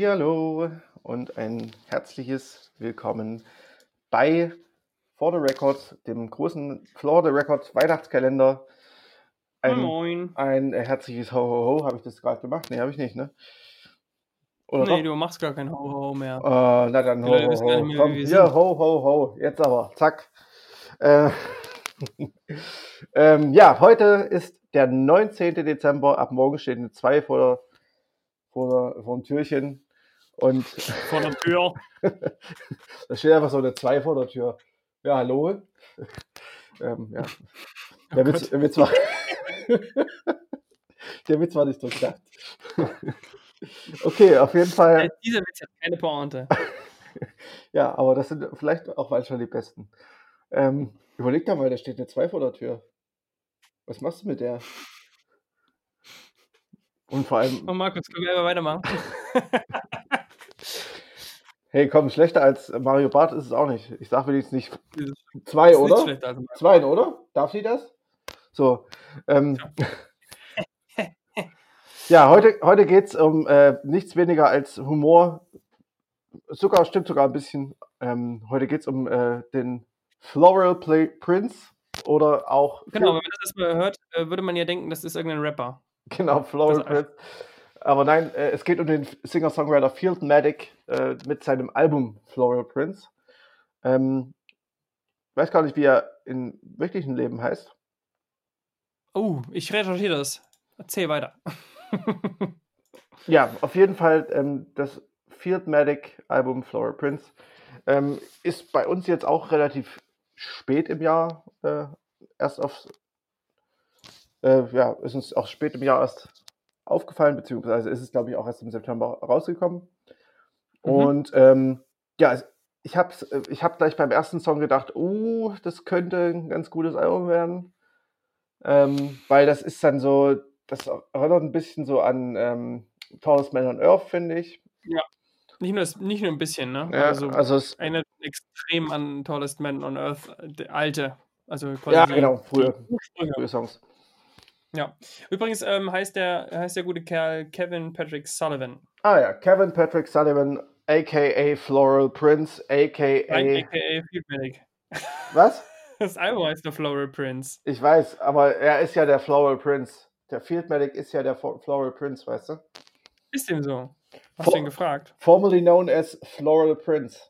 Hallihallo und ein herzliches Willkommen bei For the Record, dem großen For the Record Weihnachtskalender. Ein, Moin. ein herzliches Ho Ho Ho. Habe ich das gerade gemacht? Nee, habe ich nicht, ne? Oder Nee, doch? du machst gar kein Ho-Ho mehr. Äh, na dann ho, ho, ho. mehr, Komm, hier, ho, ho, ho. Jetzt aber, zack. Äh, ähm, ja, heute ist der 19. Dezember. Ab morgen steht eine 2 vor, der, vor, der, vor dem Türchen. Und Vor der Tür. da steht einfach so eine 2 vor der Tür. Ja, hallo. ähm, ja. Oh Der Witz, der Witz war. der Witz war nicht durchdacht. okay, auf jeden Fall. Äh, Dieser Witz hat keine Pointe. Ja, aber das sind vielleicht auch manchmal die besten. Ähm, überleg doch mal, da steht eine 2 vor der Tür. Was machst du mit der? Und vor allem, Oh, Markus, können wir einfach weitermachen? Hey, komm, schlechter als Mario Barth ist es auch nicht. Ich sag wenigstens nicht zwei, nicht oder? Markus. Zwei, oder? Darf sie das? So. Ähm, ja, heute, heute geht es um äh, nichts weniger als Humor. Sogar, stimmt sogar ein bisschen. Ähm, heute geht es um äh, den Floral Play Prince oder auch Genau, wenn man das erstmal hört, äh, würde man ja denken, das ist irgendein Rapper. Genau, Floral Prince. Aber nein, äh, es geht um den Singer-Songwriter Field Matic äh, mit seinem Album Floral Prince. Ähm, weiß gar nicht, wie er im wirklichen Leben heißt. Oh, ich recherchiere das. Erzähl weiter. Ja, auf jeden Fall ähm, das Field Matic Album Floral Prince ähm, ist bei uns jetzt auch relativ spät im Jahr äh, erst auf äh, ja, ist uns auch spät im Jahr erst aufgefallen, beziehungsweise ist es, glaube ich, auch erst im September rausgekommen. Mhm. Und ähm, ja, ich habe ich hab gleich beim ersten Song gedacht, oh, das könnte ein ganz gutes Album werden. Ähm, weil das ist dann so, das erinnert ein bisschen so an ähm, Tallest Man on Earth, finde ich. Nicht nur, nicht nur ein bisschen, ne? Ja, also, also es, erinnert extrem an Tallest Man on Earth, äh, der alte. Also quasi ja, genau, Ursprünge. frühe Songs. Ja. Übrigens ähm, heißt, der, heißt der gute Kerl Kevin Patrick Sullivan. Ah ja, Kevin Patrick Sullivan, aka Floral Prince, aka. Nein, aka Field Medic. Was? Das Album heißt The Floral Prince. Ich weiß, aber er ist ja der Floral Prince. Der Field Medic ist ja der Floral Prince, weißt du? Ist dem so? Hast Vor- du ihn gefragt? Formerly known as Floral Prince.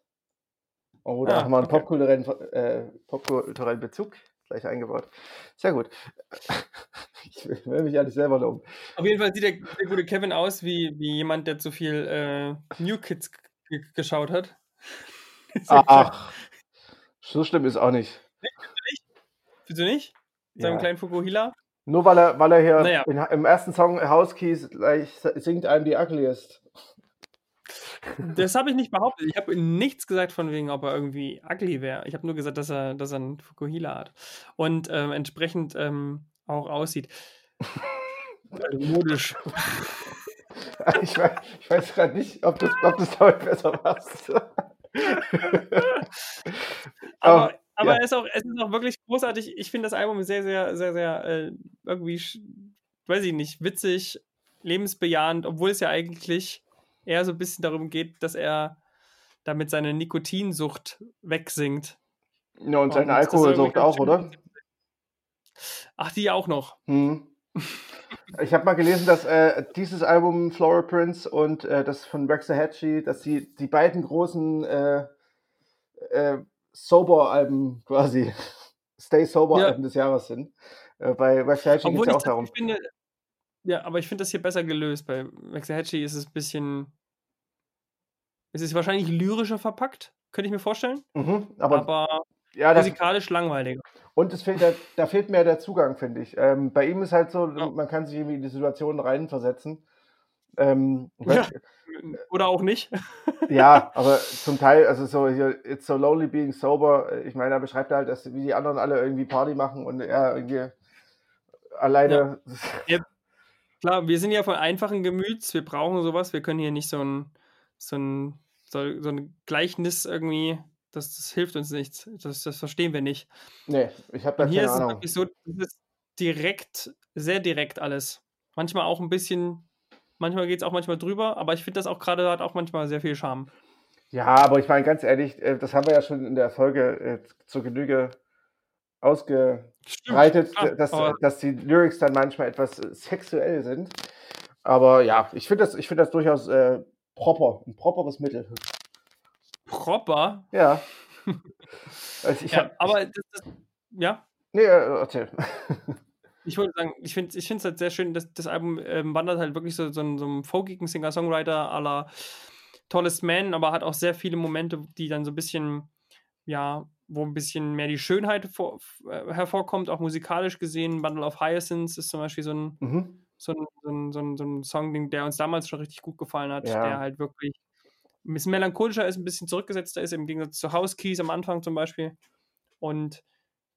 Oh, da Ah, haben wir einen okay. popkulturellen, äh, popkulturellen Bezug gleich eingebaut. Sehr gut. Ich will mich nicht selber loben. Auf jeden Fall sieht der, der gute Kevin aus wie, wie jemand, der zu viel äh, New Kids geschaut hat. Ach, so schlimm ist auch nicht. Wieso nicht? Seinem Ja. kleinen Fukuhila? Nur weil er, weil er hier Naja. in, im ersten Song House Keys gleich singt einem die Ugliest. Das habe ich nicht behauptet. Ich habe nichts gesagt von wegen, ob er irgendwie ugly wäre. Ich habe nur gesagt, dass er, dass er einen Fukuhila hat. Und ähm, entsprechend ähm, auch aussieht. Also modisch. Ich weiß, ich weiß gerade nicht, ob das, ob das damit besser passt. Aber, aber ja. es, ist auch, es ist auch wirklich großartig. Ich finde das Album sehr, sehr, sehr, sehr äh, irgendwie, weiß ich nicht, witzig, lebensbejahend, obwohl es ja eigentlich eher so ein bisschen darum geht, dass er damit seine Nikotinsucht wegsingt. Ja, und seine Alkoholsucht auch, oder? Ach, die auch noch. Hm. Ich habe mal gelesen, dass äh, dieses Album Floral Prince und äh, das von Waxahachie, dass die, die beiden großen äh, äh, Sober-Alben quasi, Stay Sober-Alben des Jahres sind. Äh, bei Waxahachie geht Obwohl es ja auch darum. finde, ja, aber ich finde das hier besser gelöst. Bei Waxahachie ist es ein bisschen, es ist wahrscheinlich lyrischer verpackt, könnte ich mir vorstellen, Mhm, aber, aber ja, musikalisch langweiliger. Und es fehlt da fehlt mir der Zugang, finde ich. Ähm, bei ihm ist halt so, Ja. man kann sich irgendwie in die Situation reinversetzen. Ähm, Ja. weiß- Oder auch nicht. Ja, aber zum Teil, also so It's so lonely being sober, äh, ich meine, da beschreibt er halt, dass wie die anderen alle irgendwie Party machen und er irgendwie alleine. Klar, wir sind ja von einfachen Gemüts, wir brauchen sowas, wir können hier nicht so ein, so ein, so, so ein Gleichnis irgendwie, das, das hilft uns nichts. Das, das verstehen wir nicht. Nee, ich habe da Und hier keine ist es Ahnung. wirklich so, das ist direkt, sehr direkt alles. Manchmal auch ein bisschen Manchmal geht es auch manchmal drüber, aber ich finde das auch gerade hat auch manchmal sehr viel Charme. Ja, aber ich meine ganz ehrlich, äh, das haben wir ja schon in der Folge äh, zur Genüge ausgebreitet, Stimmt, dass, aber- dass die Lyrics dann manchmal etwas äh, sexuell sind. Aber ja, ich finde das, ich finde das durchaus äh, proper, ein properes Mittel. Proper. Ja. Also ich Ja, hab, aber das, das, ja, nee, äh, erzähl. ich wollte sagen, ich finde ich es halt sehr schön, dass das Album ähm, wandert halt wirklich so, so, einen- so einem folkigen Singer-Songwriter à la Tallest Man, aber hat auch sehr viele Momente, die dann so ein bisschen, ja, wo ein bisschen mehr die Schönheit vor, äh, hervorkommt, auch musikalisch gesehen. Bundle of Hyacinths ist zum Beispiel so ein, Mhm. so ein, so ein, so ein, so ein Song, der uns damals schon richtig gut gefallen hat, Ja. der halt wirklich ein bisschen melancholischer ist, ein bisschen zurückgesetzter ist, im Gegensatz zu House Keys am Anfang zum Beispiel. Und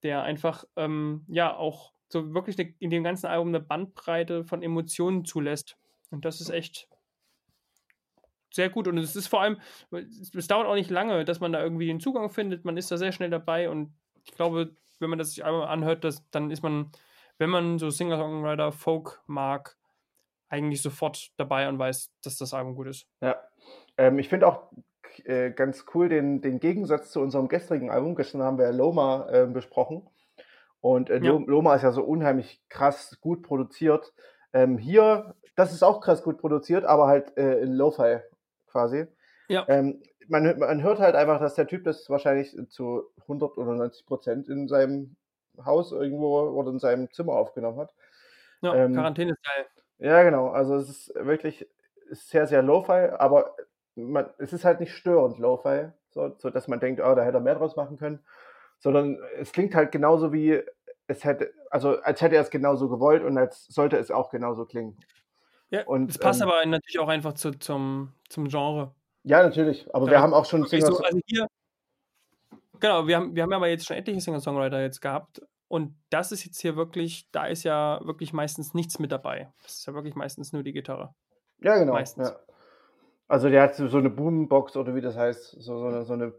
der einfach, ähm, ja, auch so wirklich ne, in dem ganzen Album eine Bandbreite von Emotionen zulässt. Und das ist echt sehr gut. Und es ist vor allem, es dauert auch nicht lange, dass man da irgendwie den Zugang findet. Man ist da sehr schnell dabei und ich glaube, wenn man das sich einmal anhört, das, dann ist man, wenn man so Singer-Songwriter, Folk mag, eigentlich sofort dabei und weiß, dass das Album gut ist. Ja. Ähm, ich finde auch äh, ganz cool den, den Gegensatz zu unserem gestrigen Album. Gestern haben wir Loma äh, besprochen. Und äh, Ja. Lo- Loma ist ja so unheimlich krass gut produziert. Ähm, hier, das ist auch krass gut produziert, aber halt äh, in Lo-Fi quasi. Ja. Ähm, man, hört- man hört halt einfach, dass der Typ das wahrscheinlich zu 100 oder 90 Prozent in seinem Haus irgendwo oder in seinem Zimmer aufgenommen hat. Ja, Ähm, Quarantäne ist geil. Ja, genau. Also es ist wirklich sehr, sehr Lo-Fi, aber man, es ist halt nicht störend Lo-Fi, so, so dass man denkt, oh, da hätte er mehr draus machen können, sondern es klingt halt genauso wie es hätte, also als hätte er es genauso gewollt und als sollte es auch genauso klingen. Ja, und, es passt ähm, aber natürlich auch einfach zu, zum, zum Genre. Ja, natürlich. Aber wir Ja, haben auch schon Singer so, also hier, genau, wir haben, wir haben aber jetzt schon etliche Singer-Songwriter jetzt gehabt und das ist jetzt hier wirklich, da ist ja wirklich meistens nichts mit dabei. Das ist ja wirklich meistens nur die Gitarre. Ja, genau. meistens. Ja. Also der hat so eine Boombox oder wie das heißt, so, so eine, so eine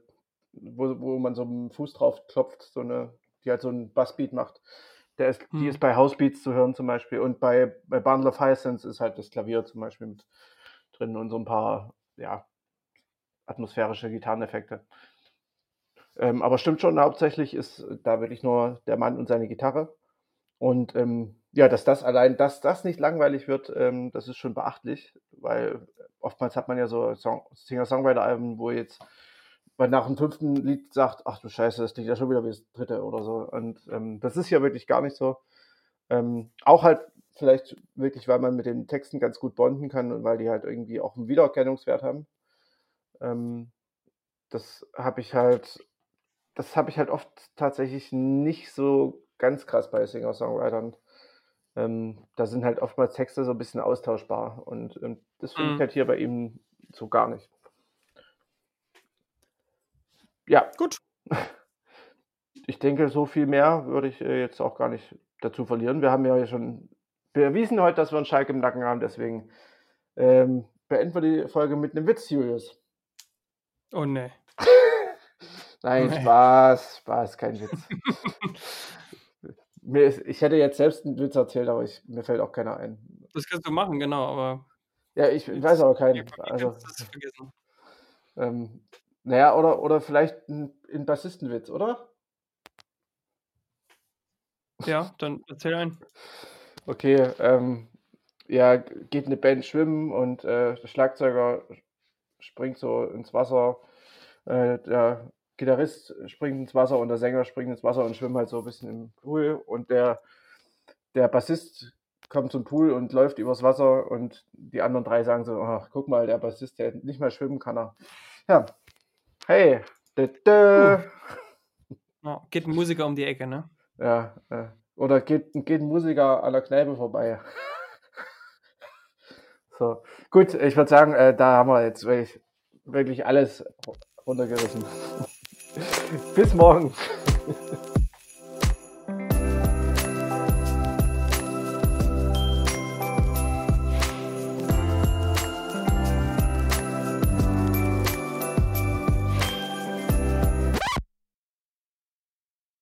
wo, wo man so einen Fuß drauf klopft, so eine, die halt so einen Bassbeat macht. Der ist, Die Hm. ist bei Housebeats zu hören zum Beispiel. Und bei, bei Bundle of Hyacinths ist halt das Klavier zum Beispiel mit drin und so ein paar, ja, atmosphärische Gitarreneffekte. Ähm, aber stimmt schon, hauptsächlich ist da wirklich nur der Mann und seine Gitarre. Und ähm, ja, dass das allein, dass das nicht langweilig wird, ähm, das ist schon beachtlich, weil oftmals hat man ja so Song Singer-Songwriter-Alben, wo jetzt man nach dem fünften Lied sagt, ach du Scheiße, das klingt ja schon wieder wie das dritte oder so. Und ähm, das ist ja wirklich gar nicht so. Ähm, auch halt vielleicht wirklich, weil man mit den Texten ganz gut bonden kann und weil die halt irgendwie auch einen Wiedererkennungswert haben. Ähm, das habe ich halt, das habe ich halt oft tatsächlich nicht so ganz krass bei Singer-Songwritern. Ähm, da sind halt oftmals Texte so ein bisschen austauschbar und ähm, das finde ich Mhm. halt hier bei ihm so gar nicht. Ja, Gut. ich denke, so viel mehr würde ich äh, jetzt auch gar nicht dazu verlieren. Wir haben ja schon bewiesen heute, dass wir einen Schalk im Nacken haben, deswegen ähm, beenden wir die Folge mit einem Witz, Julius. Oh ne. Nein, Nee. Spaß, Spaß, kein Witz. mir ist, ich hätte jetzt selbst einen Witz erzählt, aber ich, mir fällt auch keiner ein. Das kannst du machen, genau, aber Ja, ich Jetzt- weiß aber keinen. Also, vergessen. ähm, naja, oder, oder vielleicht ein, Bassistenwitz, oder? Ja, dann erzähl ein. Okay, ähm, ja, geht eine Band schwimmen und äh, der Schlagzeuger springt so ins Wasser, äh, der Gitarrist springt ins Wasser und der Sänger springt ins Wasser und schwimmt halt so ein bisschen im Pool und der, der Bassist kommt zum Pool und läuft übers Wasser und die anderen drei sagen so, ach, guck mal, der Bassist, der nicht mehr schwimmen kann er. Ja, hey, dä, dä. Ja, geht ein Musiker um die Ecke, ne? Ja, äh, oder geht, geht ein Musiker an der Kneipe vorbei. so, gut, ich würde sagen, äh, da haben wir jetzt wirklich, wirklich alles runtergerissen. Bis morgen.